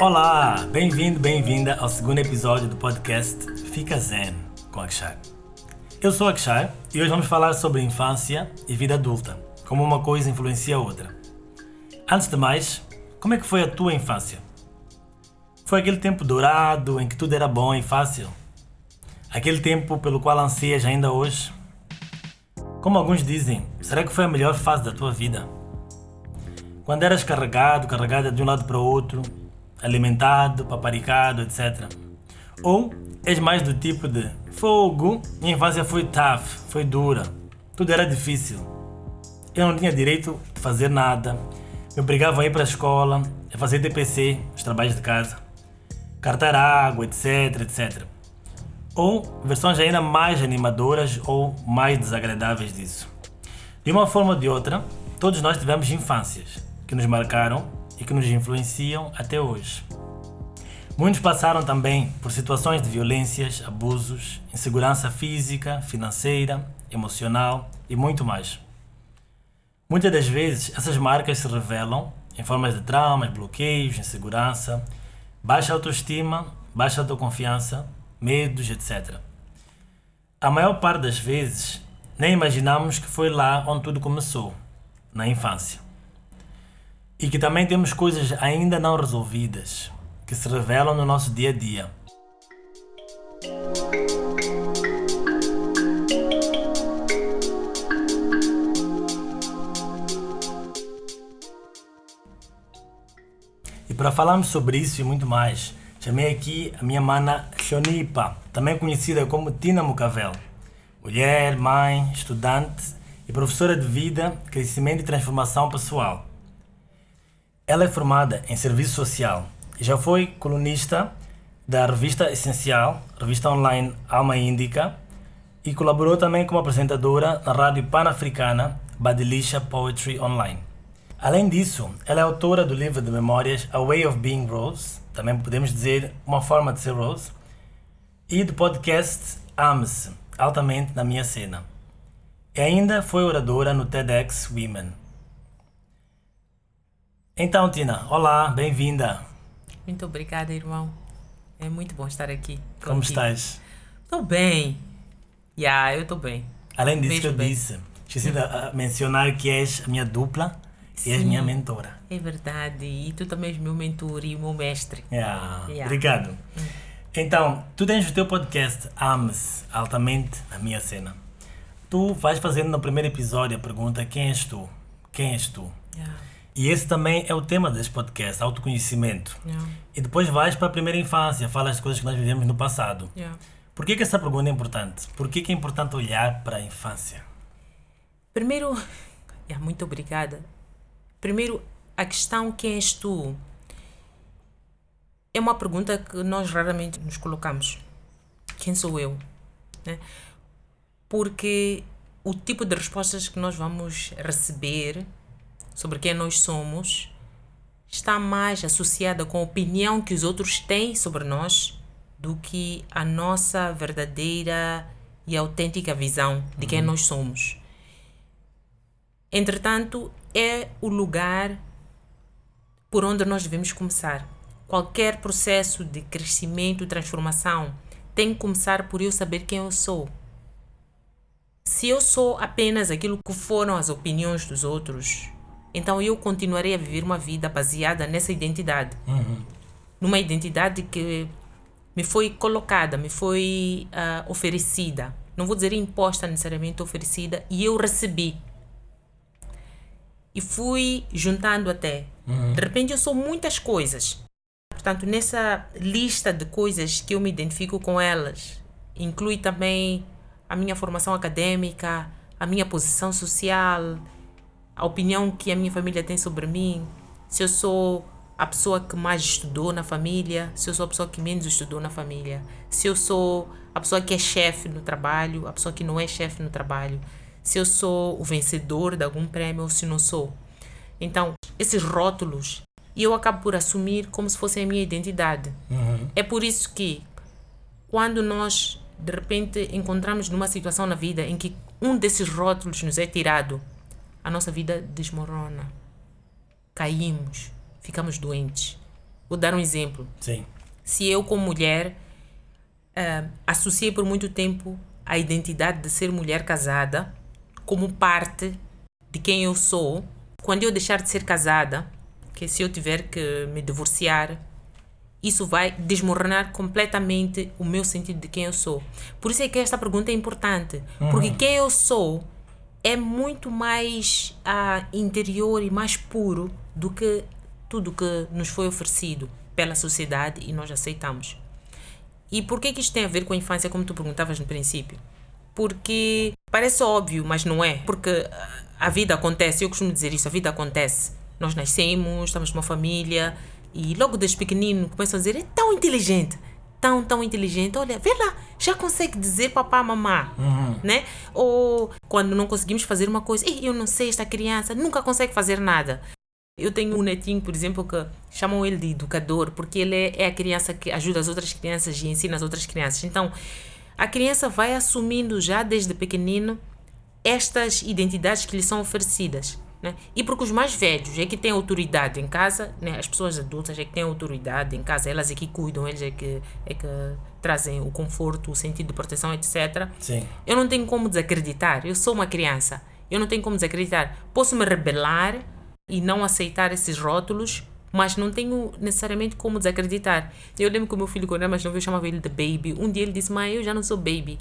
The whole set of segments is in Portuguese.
Olá, bem-vindo, bem-vinda ao segundo episódio do podcast Fica Zen com Akshar. Eu sou Akshar e hoje vamos falar sobre infância e vida adulta, como uma coisa influencia a outra. Antes de mais, como é que foi a tua infância? Foi aquele tempo dourado em que tudo era bom e fácil? Aquele tempo pelo qual anseias ainda hoje? Como alguns dizem, será que foi a melhor fase da tua vida? Quando eras carregado, carregada de um lado para o outro, alimentado, paparicado, etc. Ou és mais do tipo de fogo, minha infância foi tough, foi dura, tudo era difícil. Eu não tinha direito de fazer nada, me obrigavam a ir para a escola, a fazer DPC, os trabalhos de casa, cartar água, etc, etc. Ou versões ainda mais animadoras ou mais desagradáveis disso. De uma forma ou de outra, todos nós tivemos infâncias que nos marcaram e que nos influenciam até hoje. Muitos passaram também por situações de violências, abusos, insegurança física, financeira, emocional e muito mais. Muitas das vezes essas marcas se revelam em formas de traumas, bloqueios, insegurança, baixa autoestima, baixa autoconfiança, medos, etc. A maior parte das vezes nem imaginamos que foi lá onde tudo começou, na infância. E que também temos coisas ainda não resolvidas, que se revelam no nosso dia a dia. E para falarmos sobre isso e muito mais, chamei aqui a minha mana Shonipa, também conhecida como Tina Mucavel. Mulher, mãe, estudante e professora de vida, crescimento e transformação pessoal. Ela é formada em serviço social e já foi colunista da revista Essencial, revista online Alma Índica, e colaborou também como apresentadora na rádio pan-africana Badilisha Poetry Online. Além disso, ela é autora do livro de memórias A Way of Being Rose, também podemos dizer Uma Forma de Ser Rose, e do podcast Ame-se, altamente na minha cena. E ainda foi oradora no TEDx Women. Então, Tina, olá, bem-vinda. Muito obrigada, irmão. É muito bom estar aqui. Como contigo. estás? Estou bem. Já, yeah, eu estou bem. Além disso que eu bem. disse, esqueci de uh, mencionar que és a minha dupla e és Sim. minha mentora. É verdade. E tu também és meu mentor e o meu mestre. Yeah. Yeah. Obrigado. Então, tu tens o teu podcast Ame-se, altamente na minha cena. Tu vais fazendo no primeiro episódio a pergunta quem és tu? Quem és tu? Yeah. E esse também é o tema deste podcast, autoconhecimento. Yeah. E depois vais para a primeira infância, falas as coisas que nós vivemos no passado. Yeah. Por que, que essa pergunta é importante? Por que, que é importante olhar para a infância? Primeiro, yeah, muito obrigada. Primeiro, a questão quem és tu é uma pergunta que nós raramente nos colocamos. Quem sou eu? Né? Porque o tipo de respostas que nós vamos receber sobre quem nós somos está mais associada com a opinião que os outros têm sobre nós do que a nossa verdadeira e autêntica visão de quem nós somos. Entretanto, é o lugar por onde nós devemos começar. Qualquer processo de crescimento e transformação tem que começar por eu saber quem eu sou. Se eu sou apenas aquilo que foram as opiniões dos outros, então eu continuarei a viver uma vida baseada nessa identidade. Numa identidade que me foi colocada, me foi ah, oferecida. Não vou dizer imposta necessariamente, oferecida, e eu recebi. E fui juntando até. De repente eu sou muitas coisas. Portanto, nessa lista de coisas que eu me identifico com elas, inclui também a minha formação acadêmica, a minha posição social, a opinião que a minha família tem sobre mim, se eu sou a pessoa que mais estudou na família, se eu sou a pessoa que menos estudou na família, se eu sou a pessoa que é chefe no trabalho, a pessoa que não é chefe no trabalho, se eu sou o vencedor de algum prêmio ou se não sou. Então, esses rótulos, eu acabo por assumir como se fosse a minha identidade. É por isso que, quando nós de repente encontramos numa situação na vida em que um desses rótulos nos é tirado, a nossa vida desmorona. Caímos, ficamos doentes. Vou dar um exemplo. Sim. Se eu, como mulher, uh, associei por muito tempo a identidade de ser mulher casada como parte de quem eu sou, quando eu deixar de ser casada, que se eu tiver que me divorciar, isso vai desmoronar completamente o meu sentido de quem eu sou. Por isso é que esta pergunta é importante, uhum. porque quem eu sou é muito mais uh, interior e mais puro do que tudo que nos foi oferecido pela sociedade e nós aceitamos. E por que, que isto tem a ver com a infância, como tu perguntavas no princípio? Porque parece óbvio, mas não é. Porque a vida acontece, eu costumo dizer isso, a vida acontece. Nós nascemos, estamos numa família e logo desde pequenino começam a dizer, é tão inteligente, tão, tão inteligente. Olha, vê lá, já consegue dizer papá, mamá, uhum. né? Ou quando não conseguimos fazer uma coisa, eu não sei, esta criança nunca consegue fazer nada. Eu tenho um netinho, por exemplo, que chamam ele de educador, porque ele é, é a criança que ajuda as outras crianças e ensina as outras crianças. Então, a criança vai assumindo já desde pequenino estas identidades que lhe são oferecidas. Né? E porque os mais velhos é que têm autoridade em casa, né? as pessoas adultas é que têm autoridade em casa, elas é que cuidam, eles é que, é que trazem o conforto, o sentido de proteção, etc. Sim. Eu não tenho como desacreditar, eu sou uma criança, eu não tenho como desacreditar. Posso me rebelar e não aceitar esses rótulos, mas não tenho necessariamente como desacreditar. Eu lembro que o meu filho, quando era mais novo, eu chamava ele de baby. Um dia ele disse: Mãe, eu já não sou baby,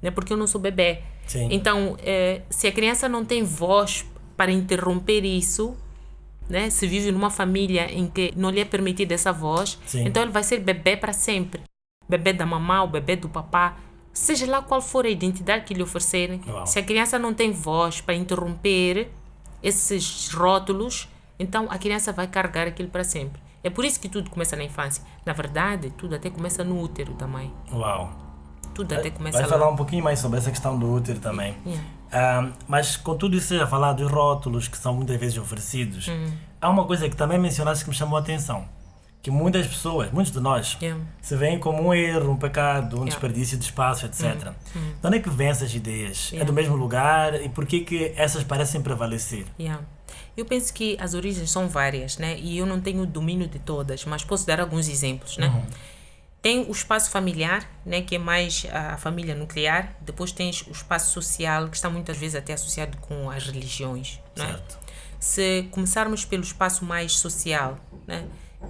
né? porque eu não sou bebê. Sim. Então, é, se a criança não tem voz para interromper isso, né? se vive numa família em que não lhe é permitida essa voz, Sim. então ele vai ser bebê para sempre. Bebê da mamá, o bebê do papá. Seja lá qual for a identidade que lhe oferecerem, Uau. se a criança não tem voz para interromper esses rótulos, então a criança vai carregar aquilo para sempre. É por isso que tudo começa na infância. Na verdade, tudo até começa no útero também. Uau. Tudo até começa Vai lá. falar um pouquinho mais sobre essa questão do útero também. Yeah. Um, mas com tudo isso a falar dos rótulos que são muitas vezes oferecidos, Hum. há uma coisa que também mencionaste que me chamou a atenção. Que muitas pessoas, muitos de nós, Yeah. se veem como um erro, um pecado, um Yeah. desperdício de espaço, etc. Hum. De onde é que vêm essas ideias? É Yeah. do mesmo lugar? E por que que essas parecem prevalecer? Yeah. Eu penso que as origens são várias, né? E eu não tenho o domínio de todas, mas posso dar alguns exemplos, né? Uhum. Tem o espaço familiar, né, que é mais a família nuclear. Depois tens o espaço social, que está muitas vezes até associado com as religiões, né? Certo. Se começarmos pelo espaço mais social, né?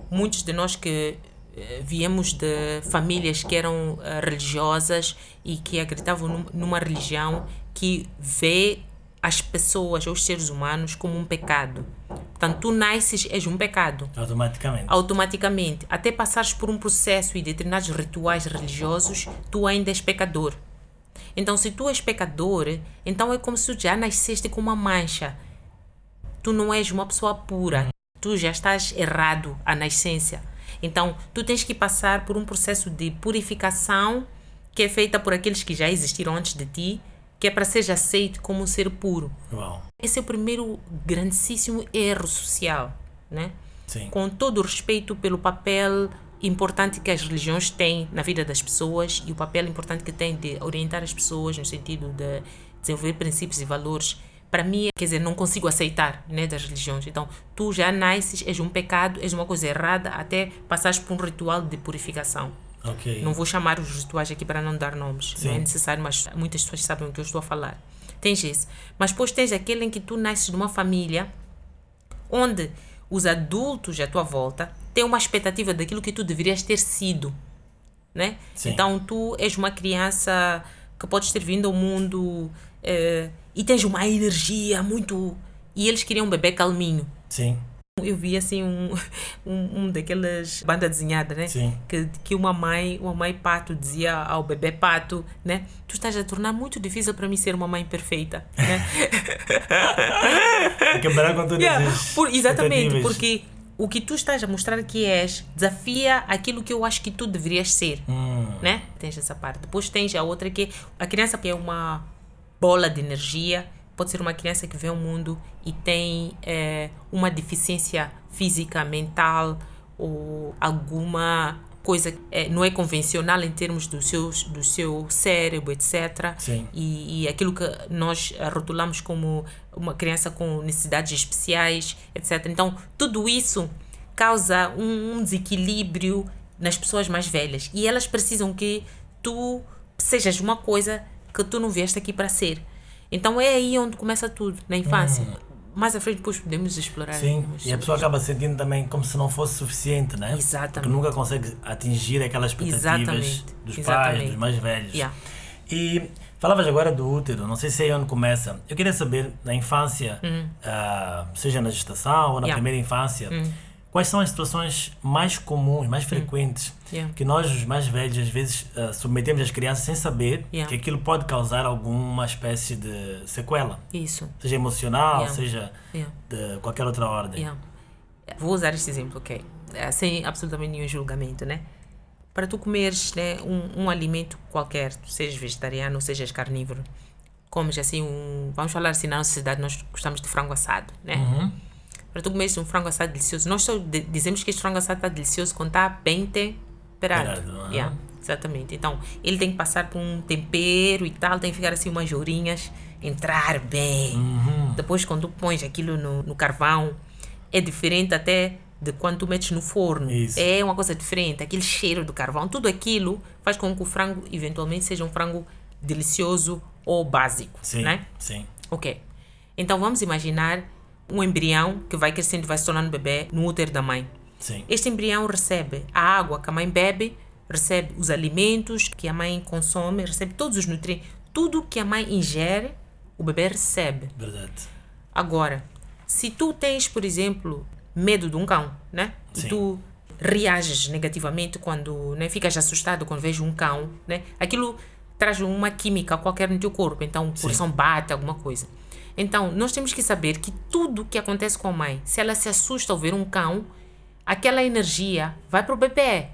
Muitos de nós que eh, viemos de famílias que eram eh, religiosas e que acreditavam num- numa religião que vê as pessoas, os seres humanos, como um pecado. Portanto, tu nasces, és um pecado Automaticamente. automaticamente, até passares por um processo e determinados rituais religiosos, tu ainda és pecador. Então, se tu és pecador, então é como se tu já nasceste com uma mancha. Tu não és uma pessoa pura. Tu já estás errado à nascença. Então, tu tens que passar por um processo de purificação que é feita por aqueles que já existiram antes de ti, que é para ser aceito como um ser puro. Uau. Esse é o primeiro grandíssimo erro social, né? Sim. com todo o respeito pelo papel importante que as religiões têm na vida das pessoas e o papel importante que têm de orientar as pessoas no sentido de desenvolver princípios e valores. Para mim, quer dizer, não consigo aceitar né, das religiões. Então, tu já nasces, és um pecado, és uma coisa errada, até passares por um ritual de purificação. Ok. Não vou chamar os rituais aqui para não dar nomes, Sim. não é necessário, mas muitas pessoas sabem o que eu estou a falar. Tens esse. Mas depois tens aquele em que tu nasces numa família onde os adultos à tua volta têm uma expectativa daquilo que tu deverias ter sido, né? Sim. Então tu és uma criança que podes ter vindo ao mundo eh, e tens uma energia muito e eles queriam um bebê calminho. Sim. Eu vi assim um, um, um daquelas banda desenhada, né? Sim. Que, que uma mãe, uma mãe pato dizia ao bebê pato, né? Tu estás a tornar muito difícil para mim ser uma mãe perfeita, né? Quebrar com todas Yeah, por- exatamente, porque o que tu estás a mostrar que és desafia aquilo que eu acho que tu deverias ser, Hum, né? Tens essa parte. Depois tens a outra que a criança que é uma bola de energia, pode ser uma criança que vê o mundo e tem eh, uma deficiência física, mental ou alguma coisa que eh, não é convencional em termos do seu, do seu cérebro, etc. Sim. E, e aquilo que nós eh, rotulamos como uma criança com necessidades especiais, etc. Então, tudo isso causa um, um desequilíbrio nas pessoas mais velhas. E elas precisam que tu sejas uma coisa que tu não vieste aqui para ser. Então é aí onde começa tudo, na infância. Mais à frente depois podemos explorar. Sim, e a pessoa acaba sentindo também como se não fosse suficiente, né? Exatamente. Porque nunca consegue atingir aquelas expectativas Exatamente. dos pais, Exatamente. dos mais velhos. Yeah. E falavas agora do útero, não sei se é onde começa. Eu queria saber, na infância, ah, seja na gestação ou na Hum. Yeah. Hum. primeira infância, quais são as situações mais comuns, mais frequentes, Hum. Yeah. que nós, os mais velhos, às vezes ah, submetemos as crianças sem saber Yeah. que aquilo pode causar alguma espécie de sequela, Isso. seja emocional, Yeah. seja de qualquer outra ordem. Vou usar este exemplo, ok? Eh, Sem absolutamente nenhum julgamento, né? Para tu comeres né, um, um alimento qualquer, sejas vegetariano sejas carnívoro, comes assim um. Vamos falar assim, na nossa cidade nós gostamos de frango assado, né? Uhum. Para tu comeres um frango assado delicioso, nós só de- dizemos que este frango assado está delicioso quando está bem temperado. Aham. Yeah, exatamente. Então, ele tem que passar por um tempero e tal, tem que ficar assim umas ourinhas, entrar bem. Uhum. Depois, quando tu pões aquilo no, no carvão, é diferente até de quando tu metes no forno. Isso. É uma coisa diferente. Aquele cheiro do carvão, tudo aquilo faz com que o frango eventualmente seja um frango delicioso ou básico, Sim, né? sim. Ok. Então vamos imaginar um embrião que vai crescendo vai se tornando bebê no útero da mãe. Sim. Este embrião recebe a água que a mãe bebe, recebe os alimentos que a mãe consome, recebe todos os nutrientes. Tudo que a mãe ingere, o bebê recebe. Verdade. Agora, se tu tens, por exemplo, medo de um cão, né? Sim. E tu reages negativamente quando né, ficas assustado quando vês um cão, né? Aquilo traz uma química qualquer no teu corpo, então o coração bate, alguma coisa. Então, nós temos que saber que tudo que acontece com a mãe, se ela se assusta ao ver um cão, aquela energia vai para o bebê.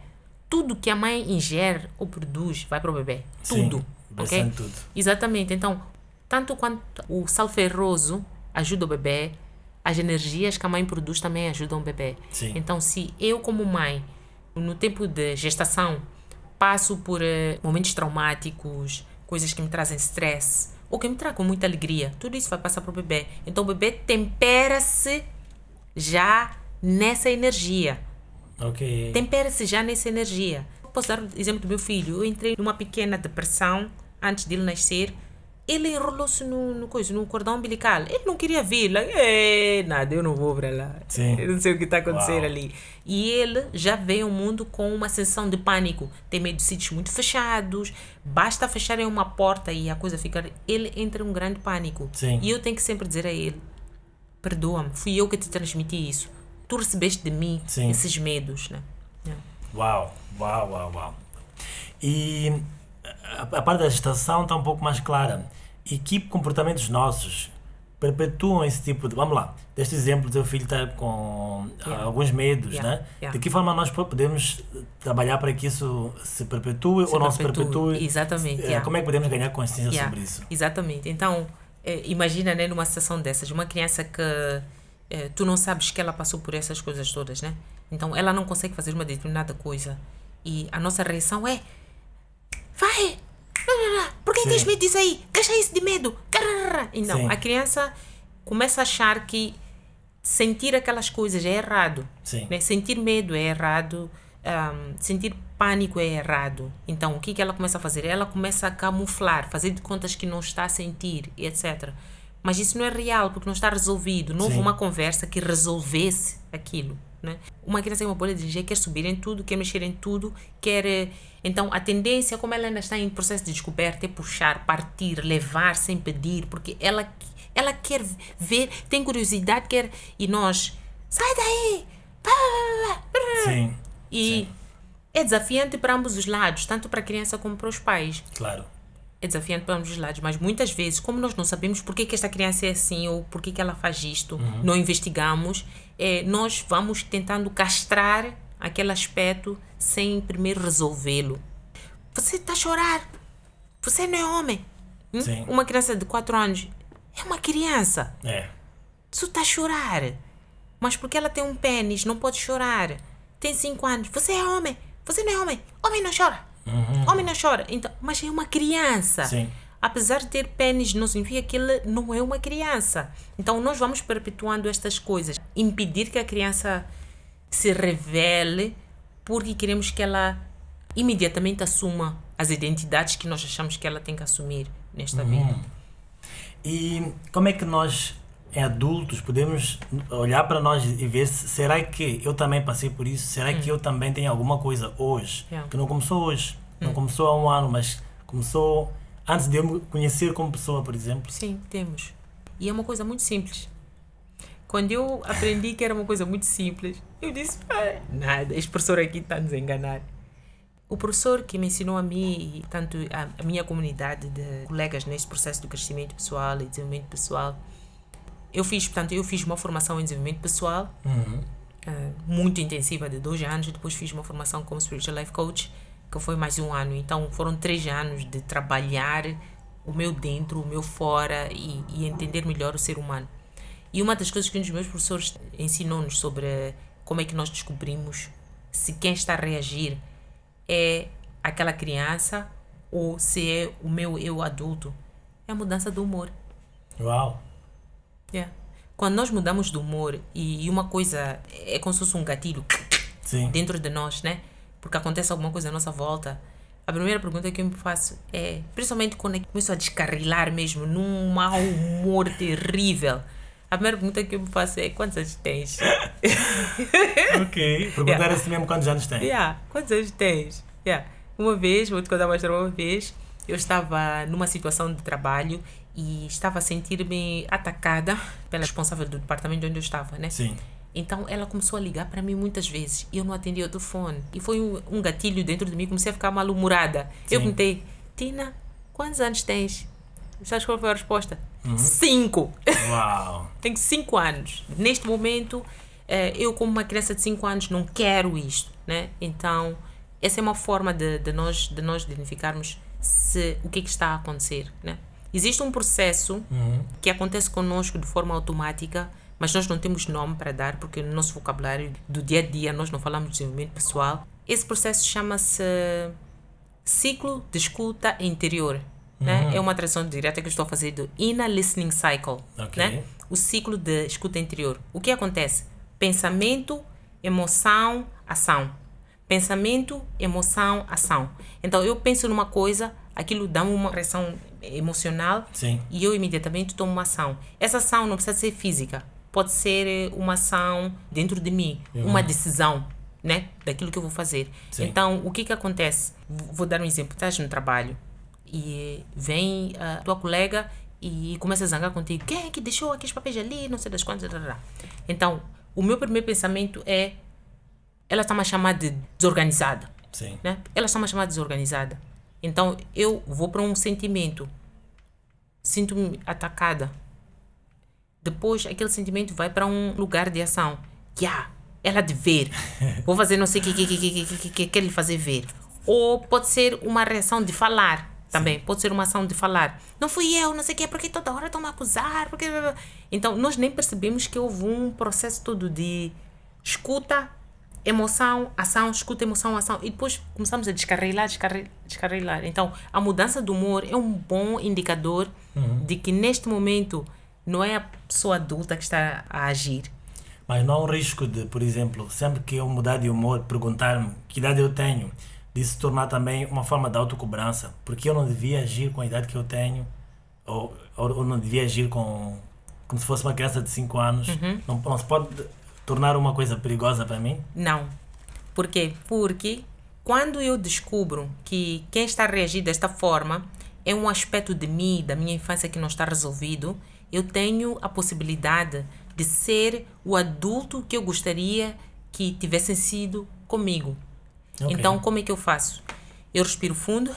Tudo que a mãe ingere ou produz vai para o bebê. Sim, Tudo. ok? bastante tudo. Exatamente. Então, tanto quanto o sal ferroso ajuda o bebê, as energias que a mãe produz também ajudam o bebê. Sim. Então, se eu, como mãe, no tempo de gestação, passo por eh, momentos traumáticos, coisas que me trazem stress, ou que me tragam muita alegria, tudo isso vai passar para o bebê. Então, o bebê tempera-se já nessa energia Ok. tempera-se já nessa energia. Posso dar o exemplo do meu filho. Eu entrei numa pequena depressão antes dele nascer. Ele enrolou-se no, no, coisa, no cordão umbilical. Ele não queria vir lá. É, nada, eu não vou para lá. Sim. Eu não sei o que está acontecendo ali. E ele já veio ao mundo com uma sensação de pânico. Tem medo de sítios muito fechados. Basta fecharem uma porta e a coisa ficar. Ele entra em um grande pânico. Sim. E eu tenho que sempre dizer a ele: perdoa-me, fui eu que te transmiti isso. Tu recebeste de mim Sim. esses medos, né? Yeah. Uau, uau, uau, uau. E a, a parte da gestação está um pouco mais clara. E que comportamentos nossos perpetuam esse tipo de. Vamos lá, deste exemplo, teu filho está com ah, Yeah. alguns medos, Yeah, né? yeah. De que forma nós po- podemos trabalhar para que isso se perpetue Se ou não se perpetue. perpetue? Exatamente, yeah. Como é que podemos ganhar consciência sobre isso? Exatamente. Então, eh, imagina, né, numa situação dessas, uma criança que eh, tu não sabes que ela passou por essas coisas todas, né? Então, ela não consegue fazer uma determinada coisa. E a nossa reação é: vai! Por que Sim. tens medo disso aí? Deixa isso de medo! Então, Sim. a criança começa a achar que sentir aquelas coisas é errado. Né? Sentir medo é errado, ahm, sentir pânico é errado. Então, o que, que ela começa a fazer? Ela começa a camuflar, fazer de contas que não está a sentir, e etc. Mas isso não é real, porque não está resolvido. Não houve Sim. uma conversa que resolvesse aquilo. Né? Uma criança tem uma bolha de energia, quer subir em tudo, quer mexer em tudo, quer. Então, a tendência, como ela ainda está em processo de descoberta, é puxar, partir, levar sem pedir, porque ela, ela quer ver, tem curiosidade, quer. E nós, sai daí! Pá, pá, pá, pá." Sim, E Sim. é desafiante para ambos os lados, tanto para a criança como para os pais. claro. É desafiante para ambos os lados, mas muitas vezes, como nós não sabemos por que, que esta criança é assim ou por que, que ela faz isto, não investigamos, é, nós vamos tentando castrar aquele aspecto sem primeiro resolvê-lo. Você está a chorar. Você não é homem. Hum? Uma criança de 4 anos é uma criança. É. Você está a chorar. Mas porque ela tem um pênis, não pode chorar. Tem 5 anos. Você é homem. Você não é homem. Homem não chora. Homem não chora. Então, mas é uma criança. Sim. Apesar de ter pênis, não significa que ele não é uma criança. Então, nós vamos perpetuando estas coisas. Impedir que a criança se revele porque queremos que ela imediatamente assuma as identidades que nós achamos que ela tem que assumir nesta vida. Uhum. E como é que nós, em adultos, podemos olhar para nós e ver se será que eu também passei por isso? Será que eu também tenho alguma coisa hoje Yeah. que não começou hoje, não começou há um ano, mas começou antes de eu me conhecer como pessoa, por exemplo? Sim, temos. E é uma coisa muito simples. Quando eu aprendi que era uma coisa muito simples, eu disse: "Ah, nada, este professor aqui está a nos enganar. O professor que me ensinou a mim e tanto a, a minha comunidade de colegas neste processo de crescimento pessoal e desenvolvimento pessoal, eu fiz, portanto, eu fiz uma formação em desenvolvimento pessoal Uhum. ah, muito intensiva de dois anos. Depois fiz uma formação como Spiritual Life Coach, que foi mais um ano. Então foram três anos de trabalhar o meu dentro, o meu fora e, e entender melhor o ser humano. E uma das coisas que um dos meus professores ensinou-nos sobre como é que nós descobrimos se quem está a reagir é aquela criança ou se é o meu eu adulto é a mudança do humor. Uau! Yeah. Quando nós mudamos de humor e, uma coisa é como se fosse um gatilho Sim. dentro de nós, né? Porque acontece alguma coisa à nossa volta. A primeira pergunta que eu me faço é, principalmente quando eu começo a descarrilar mesmo, num mau humor terrível. A primeira pergunta que eu me faço é: quantos anos tens? ok. Perguntar assim mesmo quantos anos tem. Yeah, quantos anos tens? Yeah. Uma vez, vou te contar uma história, uma vez, eu estava numa situação de trabalho e estava a sentir-me atacada pela responsável do departamento onde eu estava, né? Sim. Então ela começou a ligar para mim muitas vezes e eu não atendia o telefone. E foi um, um gatilho dentro de mim, comecei a ficar mal-humorada. Eu perguntei, Tina, quantos anos tens? Sabes qual foi a resposta? Cinco! Uau! Tenho cinco anos. Neste momento, eh, eu como uma criança de cinco anos não quero isto, né? Então, essa é uma forma de, de nós de nós identificarmos se o que é que está a acontecer, né? Existe um processo Uhum. que acontece conosco de forma automática, mas nós não temos nome para dar porque no nosso vocabulário do dia a dia nós não falamos de desenvolvimento pessoal. Esse processo chama-se ciclo de escuta interior. Né? É uma tradução direta que eu estou a fazer do Inner Listening Cycle. Ok. Né? O ciclo de escuta interior. O que acontece? Pensamento, emoção, ação. Pensamento, emoção, ação. Então eu penso numa coisa, aquilo dá-me uma reação emocional Sim. e eu imediatamente tomo uma ação. Essa ação não precisa ser física, pode ser eh, uma ação dentro de mim, uma decisão, né, daquilo que eu vou fazer. Sim. Então, o que que acontece? Vou dar um exemplo, estás no trabalho e vem a tua colega e começa a zangar contigo. Quem é que deixou aqueles papéis ali, não sei das quantas. Então, o meu primeiro pensamento é ela está-me a chamar de desorganizada Sim. né? Ela está-me a chamar de desorganizada. Então eu vou para um sentimento. Sinto-me atacada. Depois aquele sentimento vai para um lugar de ação. Yeah, ela de ver. Vou fazer não sei o que, que, que, que, que, que, que quer lhe fazer ver. Ou pode ser uma reação de falar também. Pode ser uma ação de falar. Não fui eu, não sei o que, porque toda hora estão a acusar. Porque... Então nós nem percebemos que houve um processo todo de escuta, emoção, ação, escuta, emoção, ação. E depois começamos a descarrilar, descarrilar, descarrilar. Então, a mudança do humor é um bom indicador de que neste momento não é a pessoa adulta que está a agir. Mas não há um risco de, por exemplo, sempre que eu mudar de humor, perguntar-me que idade eu tenho, de se tornar também uma forma de autocobrança. Porque eu não devia agir com a idade que eu tenho, ou, ou, ou não devia agir com, como se fosse uma criança de 5 anos. Não, não se pode tornar uma coisa perigosa para mim? Não. Por quê? Porque quando eu descubro que quem está a reagir desta forma é um aspecto de mim, da minha infância que não está resolvido, eu tenho a possibilidade de ser o adulto que eu gostaria que tivessem sido comigo. Ok. Então, como é que eu faço? Eu respiro fundo.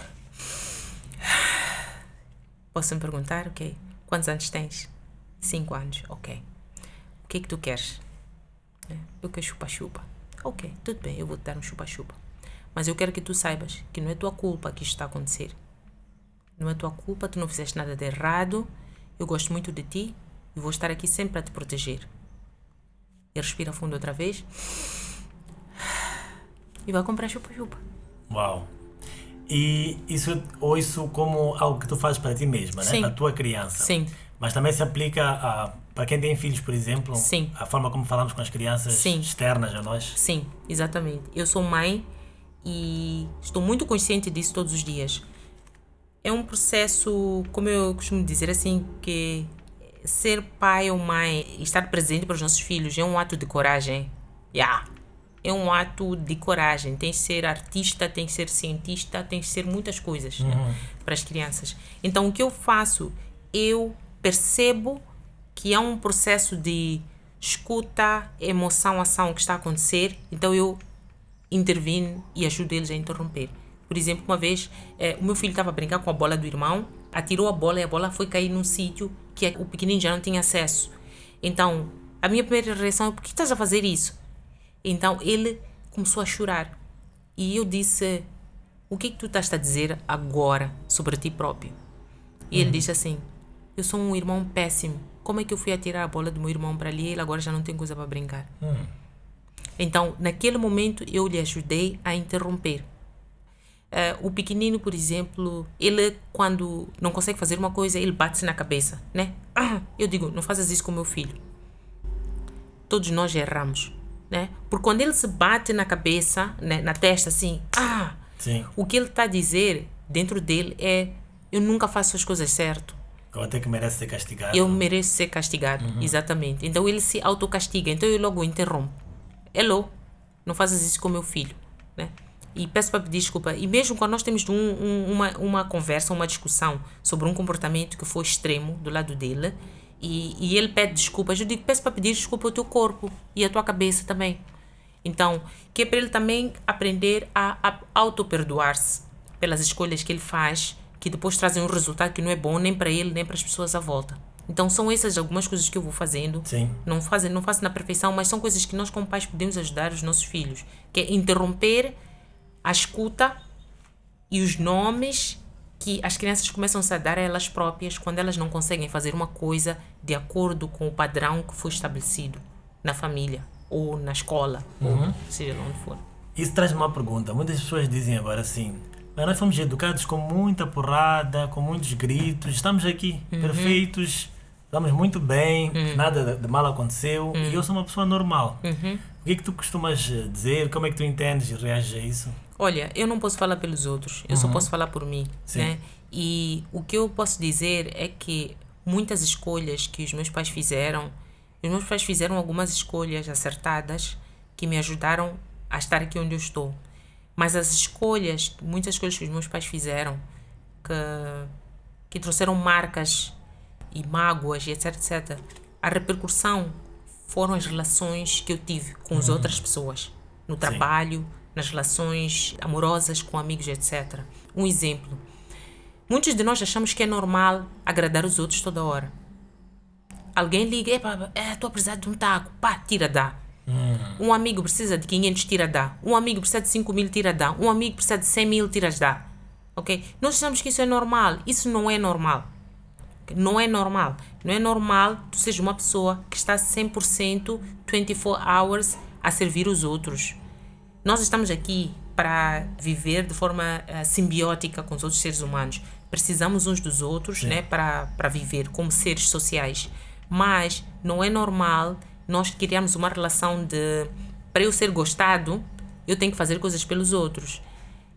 Posso me perguntar, ok? Quantos anos tens? Cinco anos, ok. O que é que tu queres? Eu quero chupa-chupa. Ok, tudo bem, eu vou te dar um chupa-chupa. Mas eu quero que tu saibas que não é tua culpa que isto está a acontecer. Não é tua culpa, tu não fizeste nada de errado. Eu gosto muito de ti e vou estar aqui sempre para te proteger. E respira fundo outra vez. E vai comprar chupa-chupa. Uau! E isso, ou isso como algo que tu fazes para ti mesma, né? Sim. para a tua criança. Sim. Mas também se aplica a para quem tem filhos, por exemplo, Sim. a forma como falamos com as crianças Sim. externas a nós. Sim, exatamente. Eu sou mãe e estou muito consciente disso todos os dias. É um processo, como eu costumo dizer assim, que ser pai ou mãe estar presente para os nossos filhos é um ato de coragem. Yeah. É um ato de coragem. Tem que ser artista, tem que ser cientista, tem que ser muitas coisas né, para as crianças. Então, o que eu faço? Eu percebo que há um processo de escuta, emoção, ação que está a acontecer. Então, eu intervino e ajudo eles a interromper. Por exemplo, uma vez eh, o meu filho estava a brincar com a bola do irmão, atirou a bola e a bola foi cair num sítio que o pequenino já não tinha acesso. Então, a minha primeira reação é: por que estás a fazer isso? Então, ele começou a chorar. E eu disse: o que é que tu estás a dizer agora sobre ti próprio? E ele disse assim: eu sou um irmão péssimo. Como é que eu fui atirar a bola do meu irmão para ali e ele agora já não tem coisa para brincar? Então, naquele momento, eu lhe ajudei a interromper. Eh, o pequenino, por exemplo, ele, quando não consegue fazer uma coisa, ele bate-se na cabeça, né? Ah, eu digo, não fazes isso com meu filho. Todos nós erramos, né? Porque quando ele se bate na cabeça, né, na testa, assim, ah, Sim. o que ele está a dizer dentro dele é: eu nunca faço as coisas certo. Ou até que merece ser castigado. Eu mereço ser castigado, exatamente. Então ele se autocastiga. Então eu logo interrompo. Hello, não fazes isso com meu filho, né? E peço para pedir desculpa. E mesmo quando nós temos um, um, uma, uma conversa, uma discussão sobre um comportamento que foi extremo do lado dele, e, e ele pede desculpas, eu digo, peço para pedir desculpa ao teu corpo e à tua cabeça também. Então, que é para ele também aprender a, a auto-perdoar-se pelas escolhas que ele faz, que depois trazem um resultado que não é bom nem para ele, nem para as pessoas à volta. Então, são essas algumas coisas que eu vou fazendo. Sim. Não, fazem, não faço na perfeição, mas são coisas que nós, como pais, podemos ajudar os nossos filhos. Que é interromper a escuta e os nomes que as crianças começam -se a dar a elas próprias quando elas não conseguem fazer uma coisa de acordo com o padrão que foi estabelecido na família ou na escola, ou seja lá onde for. Isso traz uma pergunta. Muitas pessoas dizem agora assim: mas nós fomos educados com muita porrada, com muitos gritos, estamos aqui perfeitos, estamos muito bem, nada de mal aconteceu e eu sou uma pessoa normal. O que é que tu costumas dizer? Como é que tu entendes e reages a isso? Olha, eu não posso falar pelos outros, eu só posso falar por mim, Sim. né? E o que eu posso dizer é que muitas escolhas que os meus pais fizeram, os meus pais fizeram algumas escolhas acertadas que me ajudaram a estar aqui onde eu estou. Mas as escolhas, muitas escolhas que os meus pais fizeram, que, que trouxeram marcas e mágoas e etc, etc, a repercussão foram as relações que eu tive com as outras pessoas, no trabalho, nas relações amorosas com amigos, etc. Um exemplo. Muitos de nós achamos que é normal agradar os outros toda hora. Alguém liga, Epa, é, estou a precisar de um taco, pá, tira, dá. Um amigo precisa de 500, tira, dá. Um amigo precisa de 5 mil, tira, dá. Um amigo precisa de 100 mil, tiras, dá. Ok? Nós achamos que isso é normal. Isso não é normal. Não é normal. Não é normal tu seja uma pessoa que está 100% 24 hours a servir os outros. Nós estamos aqui para viver de forma uh, simbiótica com os outros seres humanos. Precisamos uns dos outros né, para, para viver como seres sociais. Mas não é normal nós criarmos uma relação de para eu ser gostado, eu tenho que fazer coisas pelos outros.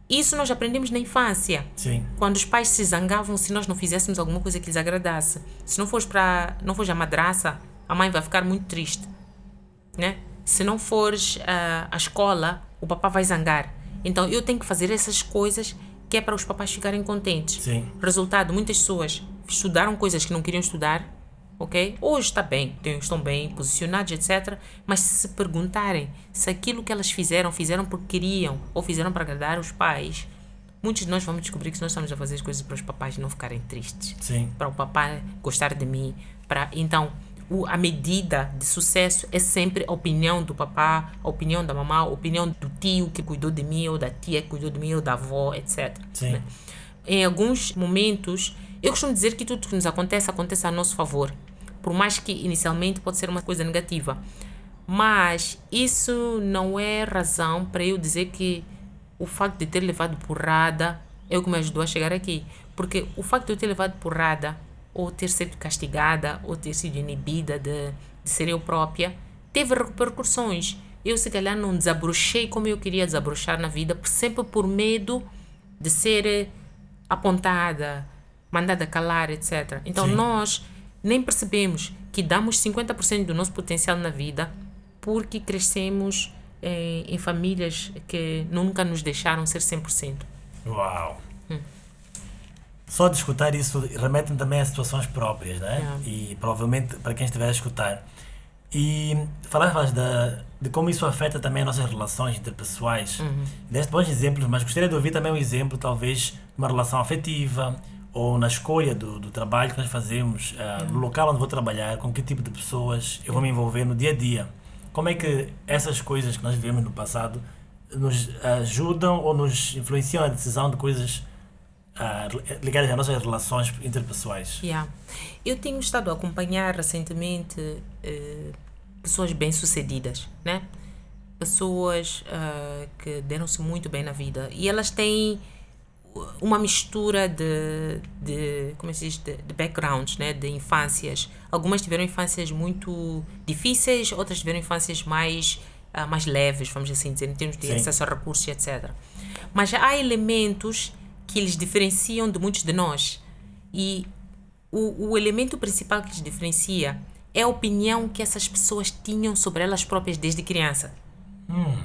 Isso nós aprendemos na infância. Sim. Quando os pais se zangavam se nós não fizéssemos alguma coisa que lhes agradasse. Se não fores para não fores a madraça, a mãe vai ficar muito triste, né? Se não fores uh, à escola, o papá vai zangar. Então eu tenho que fazer essas coisas que é para os papás ficarem contentes. Sim. Resultado, muitas pessoas estudaram coisas que não queriam estudar, ok? Hoje está bem, estão bem posicionados, etc. Mas se perguntarem se aquilo que elas fizeram, fizeram porque queriam ou fizeram para agradar os pais, muitos de nós vamos descobrir que nós estamos a fazer as coisas para os papais não ficarem tristes. Sim. Para o papai gostar de mim. Para, então, o, a medida de sucesso é sempre a opinião do papá, a opinião da mamã, a opinião do tio que cuidou de mim, ou da tia que cuidou de mim, ou da avó, etc. Sim. né? Em alguns momentos, eu costumo dizer que tudo que nos acontece, acontece a nosso favor. Por mais que inicialmente pode ser uma coisa negativa. Mas isso não é razão para eu dizer que o facto de ter levado porrada é o que me ajudou a chegar aqui. Porque o facto de eu ter levado porrada ou ter sido castigada, ou ter sido inibida de, de ser eu própria, teve repercussões. Eu, se calhar, não desabrochei como eu queria desabrochar na vida, sempre por medo de ser eh, apontada, mandada calar, etc. Então, Sim. nós nem percebemos que damos 50% do nosso potencial na vida porque crescemos eh, em famílias que nunca nos deixaram ser 100%. Uau! Hum. Só de escutar isso remete também a situações próprias, né? Yeah. E provavelmente para quem estiver a escutar. E falavas da, de como isso afeta também as nossas relações interpessoais. Uhum. Deste bons exemplos, mas gostaria de ouvir também um exemplo, talvez, de uma relação afetiva ou na escolha do, do trabalho que nós fazemos, uh, uhum. no local onde vou trabalhar, com que tipo de pessoas eu vou me envolver no dia a dia. Como é que essas coisas que nós vivemos no passado nos ajudam ou nos influenciam a decisão de coisas uh, ligadas às nossas relações interpessoais? Yeah. Eu tenho estado a acompanhar recentemente uh, pessoas bem-sucedidas, né? Pessoas uh, que deram-se muito bem na vida e elas têm uma mistura de, de como se diz, de, de backgrounds, né, de infâncias. Algumas tiveram infâncias muito difíceis, outras tiveram infâncias mais uh, mais leves, vamos assim dizer, em termos de Sim. acesso a recursos, etc. Mas há elementos que eles diferenciam de muitos de nós. E o, o elemento principal que os diferencia é a opinião que essas pessoas tinham sobre elas próprias desde criança. Hum.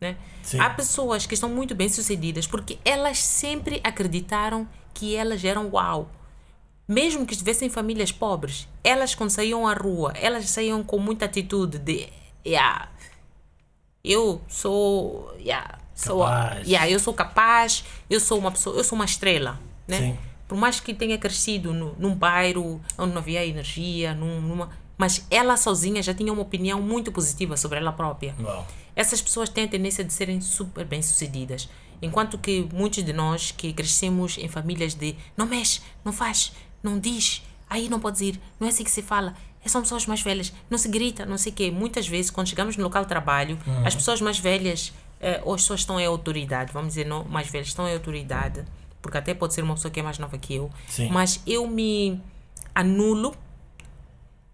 Né? Há pessoas que estão muito bem sucedidas porque elas sempre acreditaram que elas eram uau. Mesmo que estivessem em famílias pobres, elas quando saíam à rua, elas saíam com muita atitude de yeah, eu sou, yeah, sou yeah, eu sou capaz, eu sou uma pessoa, eu sou uma estrela, né? Sim. Por mais que tenha crescido no, num bairro onde não havia energia, num, numa, mas ela sozinha já tinha uma opinião muito positiva sobre ela própria. Uau. Essas pessoas têm a tendência de serem super bem-sucedidas. Enquanto que muitos de nós que crescemos em famílias de não mexe, não faz, não diz, aí não podes ir, não é assim que se fala, são pessoas mais velhas, não se grita, não sei o quê. Muitas vezes, quando chegamos no local de trabalho, uhum. as pessoas mais velhas, eh, ou as pessoas estão em autoridade, vamos dizer, não, mais velhas, estão em autoridade, porque até pode ser uma pessoa que é mais nova que eu, Sim. mas eu me anulo,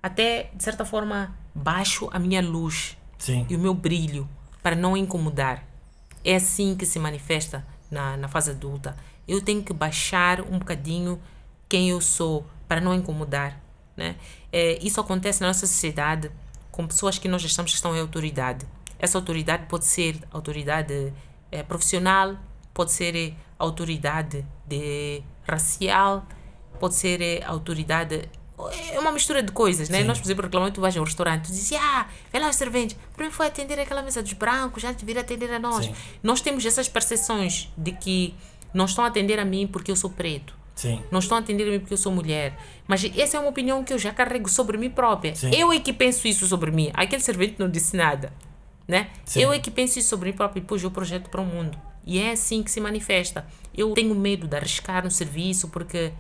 até de certa forma, baixo a minha luz Sim. e o meu brilho para não incomodar. É assim que se manifesta na, na fase adulta. Eu tenho que baixar um bocadinho quem eu sou para não incomodar né? É, isso acontece na nossa sociedade com pessoas que nós achamos que estão em autoridade. Essa autoridade pode ser autoridade é, profissional, pode ser é, autoridade de racial, pode ser é, autoridade é uma mistura de coisas, né? Sim. Nós, por exemplo, reclamamos, tu vais a um restaurante, tu dizes, ah, vê lá os serventes, para mim foi atender aquela mesa dos brancos, já te vir atender a nós. Sim. Nós temos essas percepções de que não estão a atender a mim porque eu sou preto. Sim. Não estão a atender a mim porque eu sou mulher. Mas essa é uma opinião que eu já carrego sobre mim própria. Sim. Eu é que penso isso sobre mim. Aquele servente não disse nada. Né? Sim. Eu é que penso isso sobre mim própria e depois eu projeto para o mundo. E é assim que se manifesta. Eu tenho medo de arriscar no serviço porque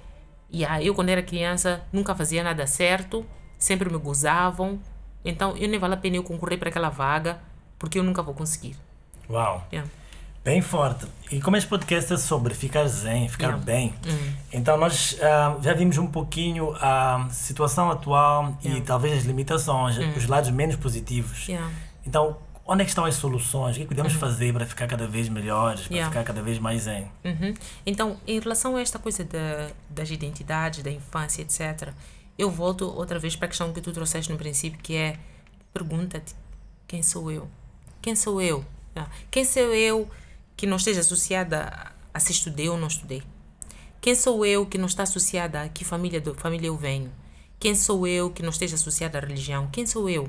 yeah, eu, quando era criança, nunca fazia nada certo, sempre me gozavam. Então, eu nem vale a pena eu concorrer para aquela vaga porque eu nunca vou conseguir. Uau! Yeah. Bem forte. E como este podcast é sobre ficar zen, ficar yeah. bem, uhum. então nós uh, já vimos um pouquinho a situação atual yeah. e talvez as limitações, uhum. os lados menos positivos. Então, onde é que estão as soluções? O que é podemos uhum. fazer para ficar cada vez melhores, para ficar cada vez mais zen? Uhum. Então, em relação a esta coisa da, das identidades, da infância, etc., eu volto outra vez para a questão que tu trouxeste no princípio, que é pergunta-te quem sou eu? Quem sou eu? Ah, quem sou eu? que não esteja associada a se estudei ou não estudei? Quem sou eu que não está associada a que família, do, família eu venho? Quem sou eu que não esteja associada à religião? Quem sou eu?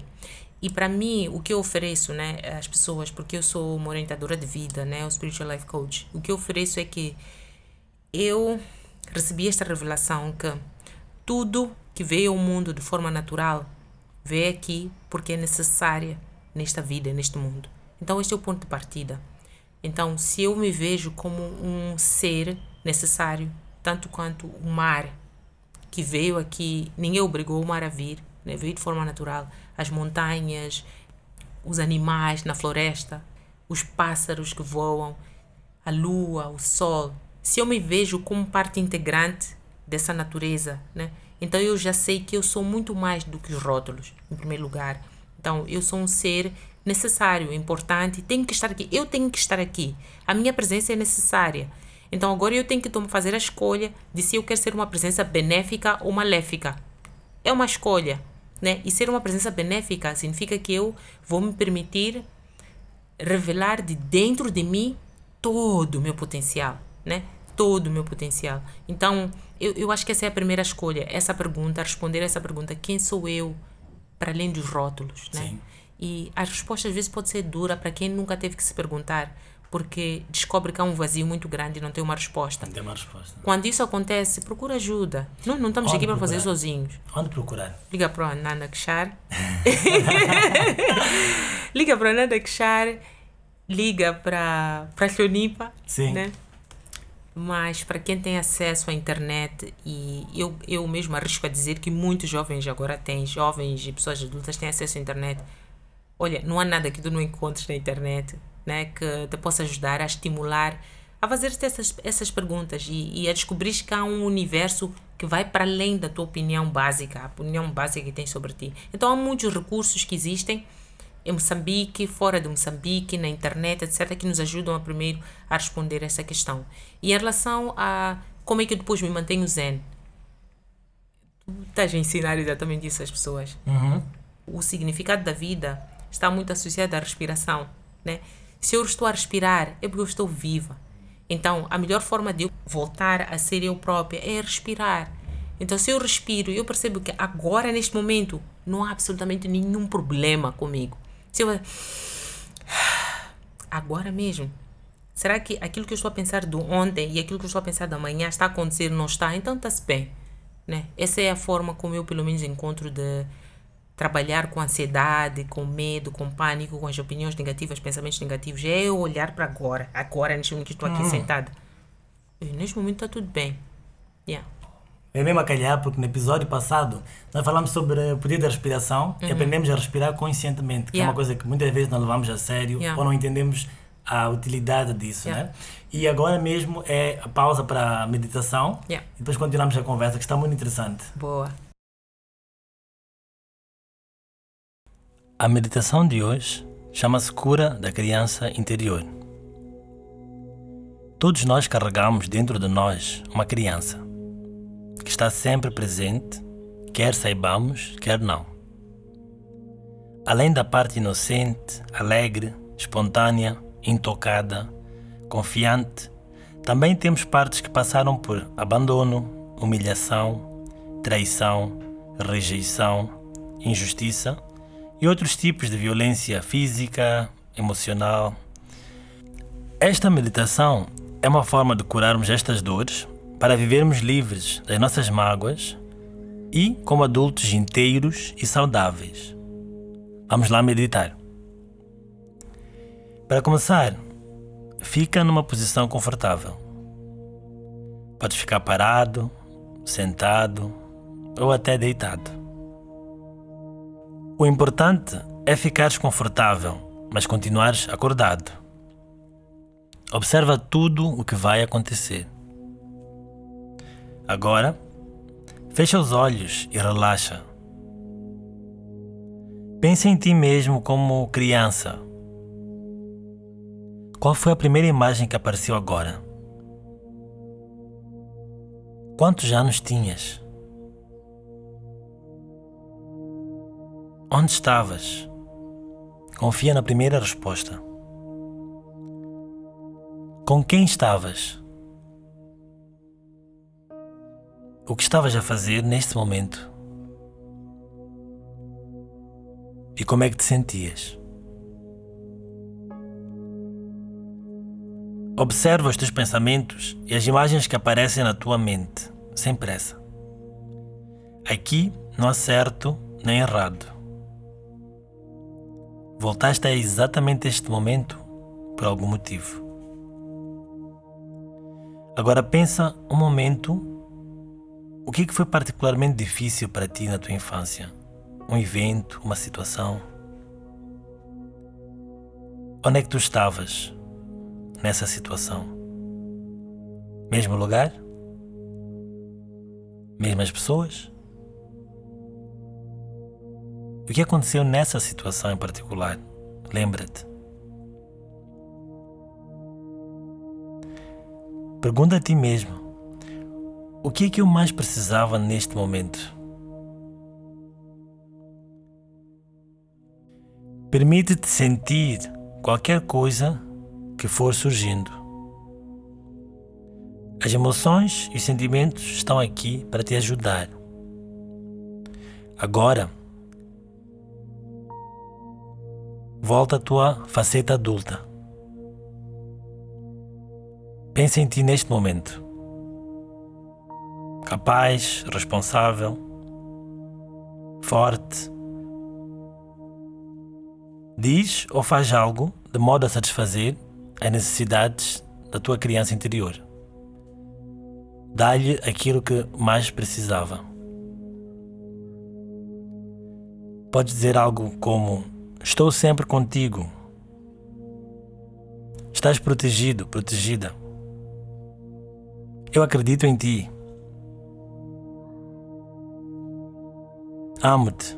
E para mim, o que eu ofereço né, às pessoas, porque eu sou uma orientadora de vida, né, o Spiritual Life Coach, o que eu ofereço é que eu recebi esta revelação que tudo que veio ao mundo de forma natural veio aqui porque é necessária nesta vida, neste mundo. Então, este é o ponto de partida. Então, se eu me vejo como um ser necessário, tanto quanto o mar que veio aqui, ninguém obrigou o mar a vir, né? veio de forma natural, as montanhas, os animais na floresta, os pássaros que voam, a lua, o sol. Se eu me vejo como parte integrante dessa natureza, né? Então eu já sei que eu sou muito mais do que os rótulos, em primeiro lugar. Então eu sou um ser necessário, importante, tenho que estar aqui. Eu tenho que estar aqui. A minha presença é necessária. Então agora eu tenho que fazer a escolha de se eu quero ser uma presença benéfica ou maléfica. É uma escolha, né? E ser uma presença benéfica significa que eu vou me permitir revelar de dentro de mim todo o meu potencial, né? Todo o meu potencial. Então, eu, eu acho que essa é a primeira escolha, essa pergunta, responder essa pergunta, quem sou eu para além dos rótulos, né? Sim. E a resposta às vezes pode ser dura para quem nunca teve que se perguntar, porque descobre que há um vazio muito grande e não tem uma resposta. Não tem uma resposta. Quando isso acontece, procura ajuda. Não, não estamos Onde aqui para fazer procurar? sozinhos. Onde procurar? Liga para o Ananda Kshar. liga para o Ananda Kshar. Liga para a Xonipa. Sim. Né? Mas para quem tem acesso à internet, e eu, eu mesmo arrisco a dizer que muitos jovens agora têm, jovens e pessoas adultas têm acesso à internet. Olha, não há nada que tu não encontres na internet né, que te possa ajudar a estimular a fazer-te essas, essas perguntas e, e a descobrir que há um universo que vai para além da tua opinião básica, a opinião básica que tens sobre ti. Então há muitos recursos que existem em Moçambique, fora de Moçambique, na internet, etc., que nos ajudam a primeiro a responder essa questão. E em relação a como é que eu depois me mantenho zen, tu estás a ensinar exatamente isso às pessoas. Uhum. O significado da vida está muito associado à respiração, né? Se eu estou a respirar, é porque eu estou viva. Então, a melhor forma de eu voltar a ser eu própria é respirar. Então, se eu respiro, eu percebo que agora, neste momento, não há absolutamente nenhum problema comigo. Se eu. Agora mesmo. Será que aquilo que eu estou a pensar do ontem e aquilo que eu estou a pensar da manhã está a acontecer não está? Então está-se bem. Né? Essa é a forma como eu, pelo menos, encontro de trabalhar com ansiedade, com medo, com pânico, com as opiniões negativas, pensamentos negativos. É eu olhar para agora. Agora, neste momento que estou aqui Hum. sentada. E neste momento está tudo bem. Yeah. É mesmo a calhar, porque no episódio passado nós falamos sobre o poder da respiração e aprendemos a respirar conscientemente, que é Uhum. Yeah. uma coisa que muitas vezes não levamos a sério Yeah. ou não entendemos a utilidade disso, Yeah. né? E agora mesmo é a pausa para a meditação e depois continuamos a conversa, que está muito interessante. Boa. A meditação de hoje chama-se Cura da Criança Interior. Todos nós carregamos dentro de nós uma criança que está sempre presente, quer saibamos, quer não. Além da parte inocente, alegre, espontânea, intocada, confiante, também temos partes que passaram por abandono, humilhação, traição, rejeição, injustiça e outros tipos de violência física, emocional. Esta meditação é uma forma de curarmos estas dores para vivermos livres das nossas mágoas e como adultos inteiros e saudáveis. Vamos lá meditar. Para começar, fica numa posição confortável. Pode ficar parado, sentado ou até deitado. O importante é ficares confortável, mas continuares acordado. Observa tudo o que vai acontecer. Agora, fecha os olhos e relaxa. Pensa em ti mesmo como criança. Qual foi a primeira imagem que apareceu agora? Quantos anos tinhas? Onde estavas? Confia na primeira resposta. Com quem estavas? O que estavas a fazer neste momento? E como é que te sentias? Observa os teus pensamentos e as imagens que aparecem na tua mente, sem pressa. Aqui não há certo nem errado. Voltaste a exatamente este momento por algum motivo. Agora pensa um momento o que é que foi particularmente difícil para ti na tua infância? Um evento, uma situação? Onde é que tu estavas nessa situação? Mesmo lugar? Mesmas pessoas? O que aconteceu nessa situação em particular? Lembra-te. Pergunta a ti mesmo: o que é que eu mais precisava neste momento? Permite-te sentir qualquer coisa que for surgindo. As emoções e os sentimentos estão aqui para te ajudar. Agora, volta à tua faceta adulta. Pensa em ti neste momento. Capaz, responsável, forte. Diz ou faz algo de modo a satisfazer as necessidades da tua criança interior. Dá-lhe aquilo que mais precisava. Pode dizer algo como: Estou sempre contigo. Estás protegido, protegida. Eu acredito em ti. Amo-te.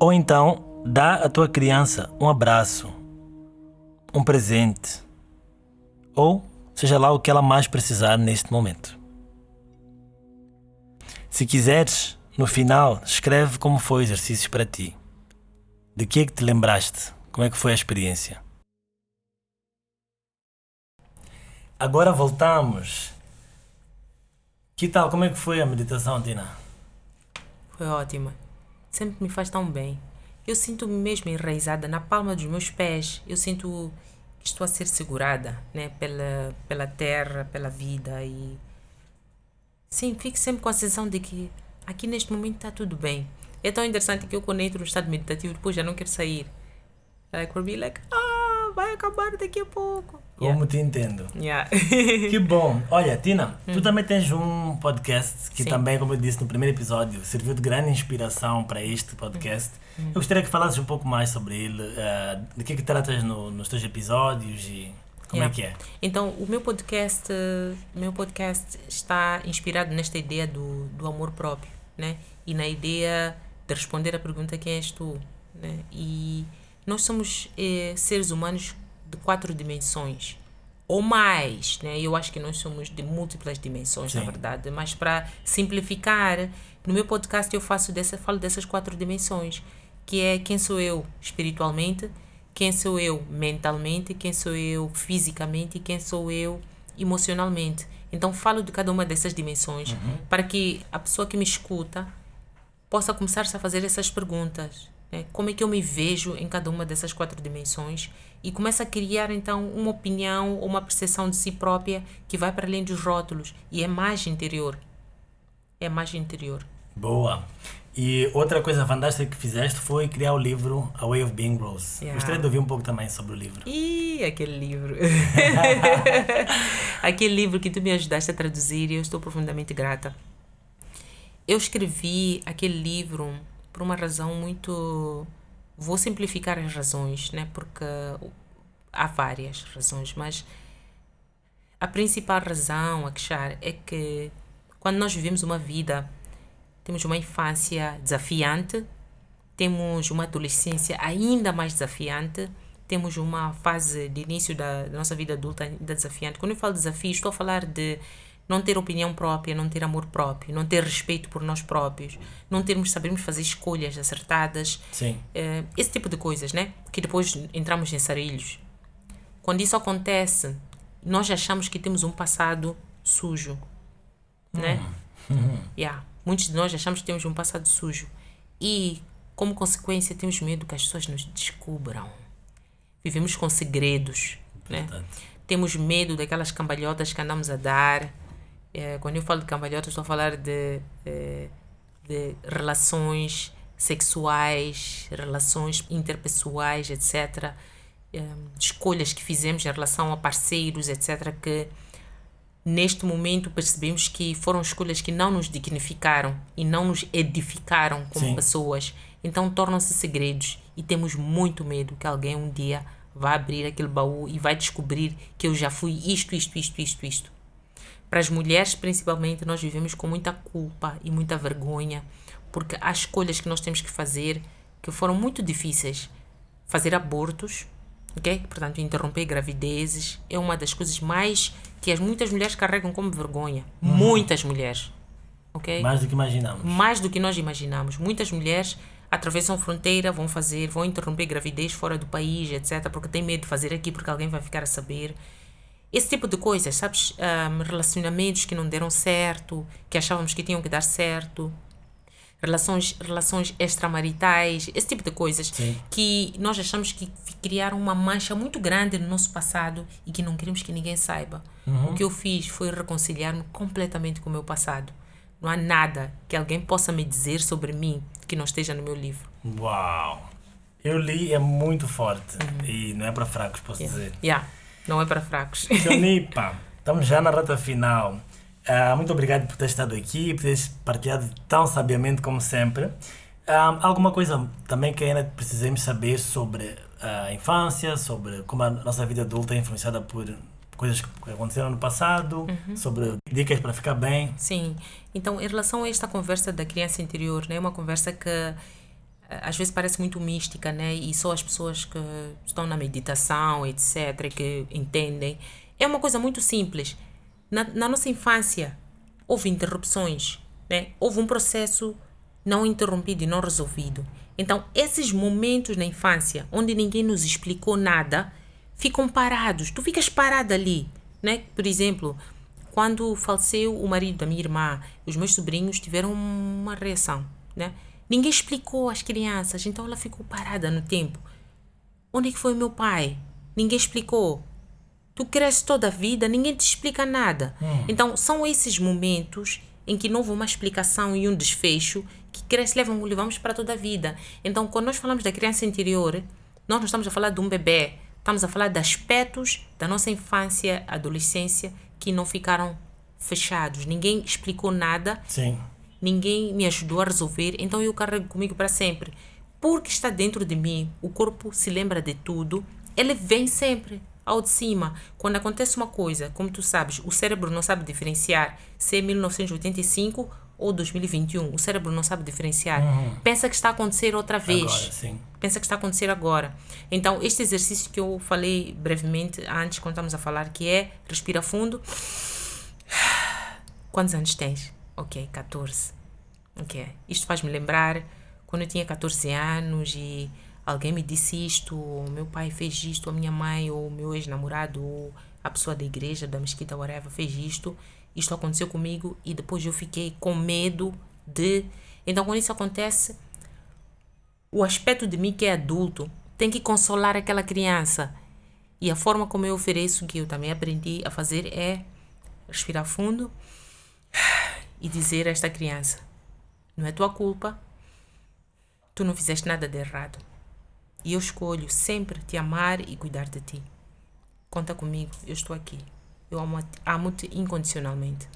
Ou então, dá à tua criança um abraço, um presente, ou seja lá o que ela mais precisar neste momento. Se quiseres, no final, escreve como foi o exercício para ti. De que é que te lembraste? Como é que foi a experiência? Agora voltamos. Que tal? Como é que foi a meditação, Tina? Foi ótima. Sempre me faz tão bem. Eu sinto-me mesmo enraizada na palma dos meus pés. Eu sinto que estou a ser segurada, né, pela pela terra, pela vida e sim, fico sempre com a sensação de que aqui neste momento está tudo bem. É tão interessante que eu quando entro no estado meditativo depois já não quero sair. Like, for me, like, ah, vai acabar daqui a pouco. Como Yeah. te entendo. Yeah. Que bom. Olha, Tina, tu também tens um podcast que Sim. também, como eu disse no primeiro episódio, serviu de grande inspiração para este podcast. Eu gostaria que falasses um pouco mais sobre ele, eh, de que é que tratas no- nos teus episódios e como é Yeah. que é. Então, o meu podcast, meu podcast está inspirado nesta ideia do, do amor próprio, né? E na ideia de responder a pergunta quem és tu, né? E nós somos eh, seres humanos de quatro dimensões ou mais, né? Eu acho que nós somos de múltiplas dimensões, na Sim. verdade, mas para simplificar, no meu podcast eu faço dessa, falo dessas quatro dimensões, que é quem sou eu espiritualmente, quem sou eu mentalmente, quem sou eu fisicamente e quem sou eu emocionalmente. Então falo de cada uma dessas dimensões para que a pessoa que me escuta possa começar-se a fazer essas perguntas. Né? Como é que eu me vejo em cada uma dessas quatro dimensões? E começa a criar então uma opinião ou uma percepção de si própria que vai para além dos rótulos e é mais interior. É mais interior. Boa. E outra coisa fantástica que fizeste foi criar o livro A Way of Being Rose. Yeah. Gostaria de ouvir um pouco também sobre o livro. Ih, aquele livro. aquele livro que tu me ajudaste a traduzir e eu estou profundamente grata. Eu escrevi aquele livro por uma razão muito. Vou simplificar as razões, né? Porque há várias razões, mas a principal razão, Akshar, é que quando nós vivemos uma vida, temos uma infância desafiante, temos uma adolescência ainda mais desafiante, temos uma fase de início da, da nossa vida adulta ainda desafiante. Quando eu falo desafio, estou a falar de não ter opinião própria, não ter amor próprio, não ter respeito por nós próprios, não termos sabermos fazer escolhas acertadas, Sim. eh, esse tipo de coisas, né? Que depois entramos em sarilhos. Quando isso acontece, nós achamos que temos um passado sujo, né? Yeah. Muitos de nós achamos que temos um passado sujo e, como consequência, temos medo que as pessoas nos descubram. Vivemos com segredos, né? Temos medo daquelas cambalhotas que andamos a dar. Eh, quando eu falo de cambalhotas, estou a falar de, eh, de relações sexuais, relações interpessoais, etc. Eh, escolhas que fizemos em relação a parceiros, etc. Que neste momento percebemos que foram escolhas que não nos dignificaram e não nos edificaram como Sim. pessoas. Então tornam-se segredos e temos muito medo que alguém um dia vá abrir aquele baú e vai descobrir que eu já fui isto, isto, isto, isto, isto. Para as mulheres, principalmente, nós vivemos com muita culpa e muita vergonha, porque há escolhas que nós temos que fazer que foram muito difíceis. Fazer abortos, ok? Portanto, interromper gravidezes é uma das coisas mais que as muitas mulheres carregam como vergonha. Uhum. Muitas mulheres, ok? Mais do que imaginamos. Mais do que nós imaginamos. Muitas mulheres atravessam fronteira, vão fazer, vão interromper gravidez fora do país, etc., porque têm medo de fazer aqui porque alguém vai ficar a saber. Esse tipo de coisas, sabes? Um, relacionamentos que não deram certo, que achávamos que tinham que dar certo. Relações, relações extramaritais, esse tipo de coisas Sim. que nós achamos que criaram uma mancha muito grande no nosso passado e que não queremos que ninguém saiba. O que eu fiz foi reconciliar-me completamente com o meu passado. Não há nada que alguém possa me dizer sobre mim que não esteja no meu livro. Uau! Eu li, é muito forte. E não é para fracos, posso dizer. Yeah, não é para fracos. Jonipa, estamos já na reta final. Ah, muito obrigado por ter estado aqui, por teres partilhado tão sabiamente como sempre. Ah, alguma coisa também que ainda precisamos saber sobre a infância, sobre como a nossa vida adulta é influenciada por coisas que aconteceram no passado, sobre dicas para ficar bem. Sim. Então, em relação a esta conversa da criança interior, né, é uma conversa que eh, às vezes parece muito mística, né? E só as pessoas que estão na meditação, etc., que entendem. É uma coisa muito simples. Na, na nossa infância, houve interrupções, né? Houve um processo não interrompido e não resolvido. Então, esses momentos na infância, onde ninguém nos explicou nada, ficam parados. Tu ficas parado ali, né? Por exemplo, quando faleceu o marido da minha irmã, os meus sobrinhos tiveram uma reação, né? Ninguém explicou às crianças, então ela ficou parada no tempo. Onde é que foi o meu pai? Ninguém explicou. Tu cresces toda a vida, ninguém te explica nada. Então, são esses momentos em que não houve uma explicação e um desfecho que cresce, levam, levamos para toda a vida. Então, quando nós falamos da criança interior, nós não estamos a falar de um bebê, estamos a falar de aspectos da nossa infância, adolescência, que não ficaram fechados. Ninguém explicou nada, Sim. ninguém me ajudou a resolver, então eu carrego comigo para sempre. Porque está dentro de mim, o corpo se lembra de tudo, ele vem sempre ao de cima. Quando acontece uma coisa, como tu sabes, o cérebro não sabe diferenciar se é 1985 ou 2021. O cérebro não sabe diferenciar. Pensa que está a acontecer outra vez. Agora, sim. Pensa que está a acontecer agora. Então, este exercício que eu falei brevemente antes, quando estamos a falar, que é respira fundo. Quantos anos tens? Ok, 14. Ok. Isto faz-me lembrar quando eu tinha 14 anos e alguém me disse isto, ou meu pai fez isto, ou minha mãe, ou meu ex-namorado, ou a pessoa da igreja, da mesquita, whatever, fez isto. Isto aconteceu comigo e depois eu fiquei com medo de. Então, quando isso acontece, o aspecto de mim que é adulto tem que consolar aquela criança. E a forma como eu ofereço, que eu também aprendi a fazer, é respirar fundo e dizer a esta criança: não é tua culpa, tu não fizeste nada de errado. E eu escolho sempre te amar e cuidar de ti. Conta comigo, eu estou aqui. Eu amo- amo-te incondicionalmente.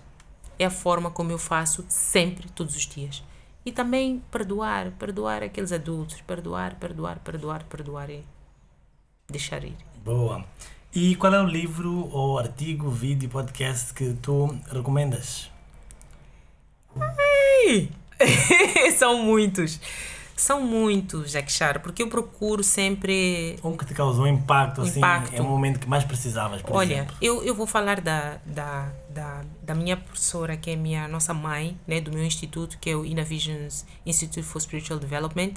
É a forma como eu faço sempre, todos os dias. E também perdoar, perdoar aqueles adultos, perdoar, perdoar, perdoar, perdoar e deixar ir. Boa. E qual é o livro ou artigo, vídeo, podcast que tu recomendas? São muitos. São muitos, Jack Char, porque eu procuro sempre Um que te causou impacto, assim, Impacto. é o momento que mais precisavas, por Olha, exemplo. eu, eu vou falar da, da, da, da minha professora, que é minha nossa mãe, né, do meu instituto, que é o Innovisions Institute for Spiritual Development.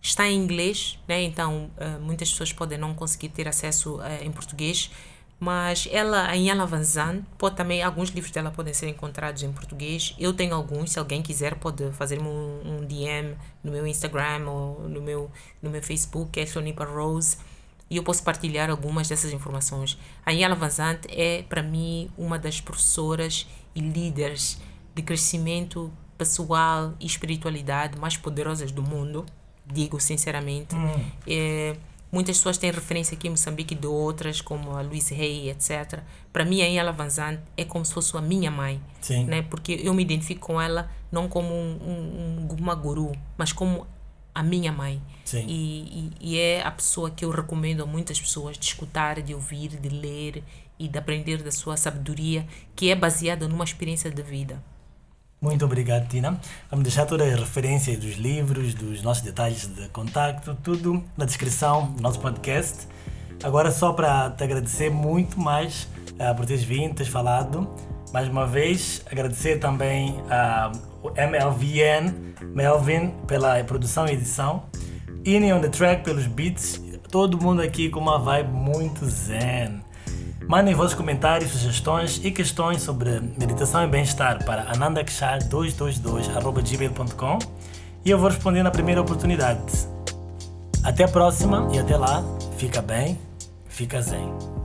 Está em inglês, né, então eh, muitas pessoas podem não conseguir ter acesso eh, em português, mas ela, em Ela Vanzan, pode também, alguns livros dela podem ser encontrados em português. Eu tenho alguns, se alguém quiser pode fazer-me um, um DM no meu Instagram ou no meu, no meu Facebook, é Sonipa Rose e eu posso partilhar algumas dessas informações. A Yala é, para mim, uma das professoras e líderes de crescimento pessoal e espiritualidade mais poderosas do mundo, digo sinceramente. É, muitas pessoas têm referência aqui em Moçambique de outras, como a Luís Rey, etc. Para mim, a Yala Vanzante é como se fosse a minha mãe Sim. né? Porque eu me identifico com ela não como um, um, um- uma guru, mas como a minha mãe. Sim. E, e, e é a pessoa que eu recomendo a muitas pessoas de escutar, de ouvir, de ler e de aprender da sua sabedoria, que é baseada numa experiência de vida. Muito obrigado, Tina. Vamos deixar todas as referências dos livros, dos nossos detalhes de contato, tudo na descrição do nosso podcast. Agora, só para te agradecer muito mais uh, por teres vindo, teres falado. Mais uma vez, agradecer também ao uh, MLVN, Melvin, pela produção e edição. Ine on the Track pelos beats. Todo mundo aqui com uma vibe muito zen. Mandem vossos comentários, sugestões e questões sobre meditação e bem-estar para anandakshar222.gmail.com e eu vou responder na primeira oportunidade. Até a próxima e até lá, fica bem, fica zen.